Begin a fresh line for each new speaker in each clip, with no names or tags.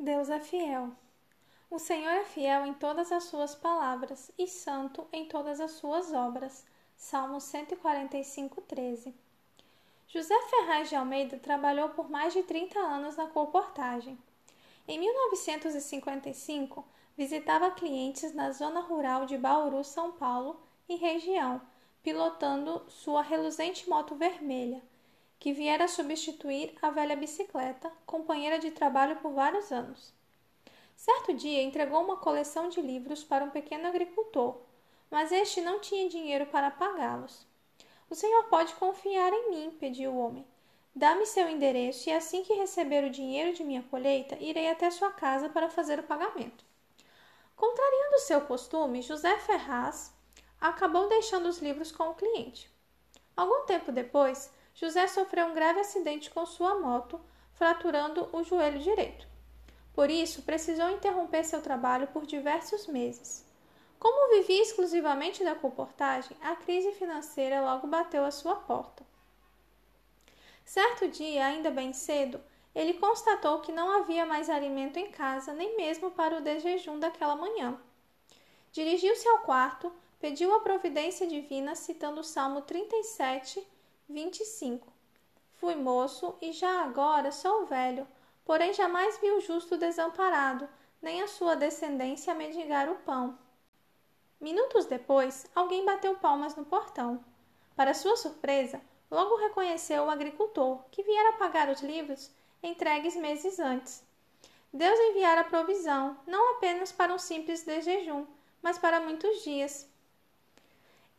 Deus é fiel. O Senhor é fiel em todas as suas palavras e santo em todas as suas obras. Salmo 145, 13. José Ferraz de Almeida trabalhou por mais de 30 anos na colportagem. Em 1955, visitava clientes na zona rural de Bauru, São Paulo e região, pilotando sua reluzente moto vermelha, que viera substituir a velha bicicleta, companheira de trabalho por vários anos. Certo dia entregou uma coleção de livros para um pequeno agricultor, mas este não tinha dinheiro para pagá-los. O senhor pode confiar em mim, pediu o homem. Dá-me seu endereço e assim que receber o dinheiro de minha colheita, irei até sua casa para fazer o pagamento. Contrariando seu costume, José Ferraz acabou deixando os livros com o cliente. Algum tempo depois, José sofreu um grave acidente com sua moto, fraturando o joelho direito. Por isso, precisou interromper seu trabalho por diversos meses. Como vivia exclusivamente da comportagem, a crise financeira logo bateu à sua porta. Certo dia, ainda bem cedo, ele constatou que não havia mais alimento em casa, nem mesmo para o desjejum daquela manhã. Dirigiu-se ao quarto, pediu a providência divina, citando o Salmo 37, 25. Fui moço e já agora sou velho, porém jamais vi o justo desamparado, nem a sua descendência mendigar o pão. Minutos depois, alguém bateu palmas no portão. Para sua surpresa, logo reconheceu o agricultor, que viera pagar os livros entregues meses antes. Deus enviara provisão, não apenas para um simples de jejum, mas para muitos dias.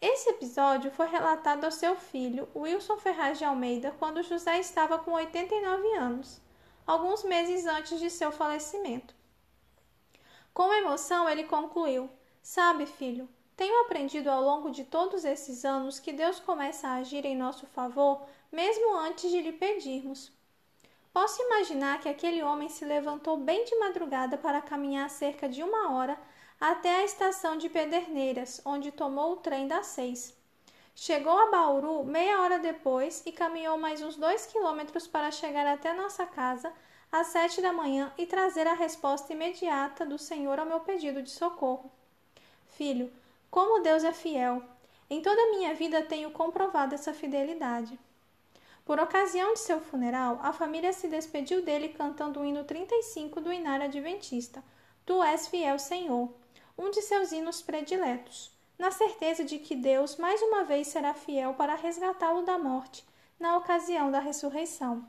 Esse episódio foi relatado ao seu filho, Wilson Ferraz de Almeida, quando José estava com 89 anos, alguns meses antes de seu falecimento. Com emoção, ele concluiu: Sabe, filho, tenho aprendido ao longo de todos esses anos que Deus começa a agir em nosso favor mesmo antes de lhe pedirmos. Posso imaginar que aquele homem se levantou bem de madrugada para caminhar cerca de uma hora até a estação de Pederneiras, onde tomou o trem das seis. Chegou a Bauru meia hora depois e caminhou mais uns dois quilômetros para chegar até nossa casa às sete da manhã e trazer a resposta imediata do Senhor ao meu pedido de socorro. Filho, como Deus é fiel! Em toda a minha vida tenho comprovado essa fidelidade. Por ocasião de seu funeral, a família se despediu dele cantando o hino 35 do Inário Adventista, Tu és fiel, Senhor, um de seus hinos prediletos, na certeza de que Deus mais uma vez será fiel para resgatá-lo da morte na ocasião da ressurreição.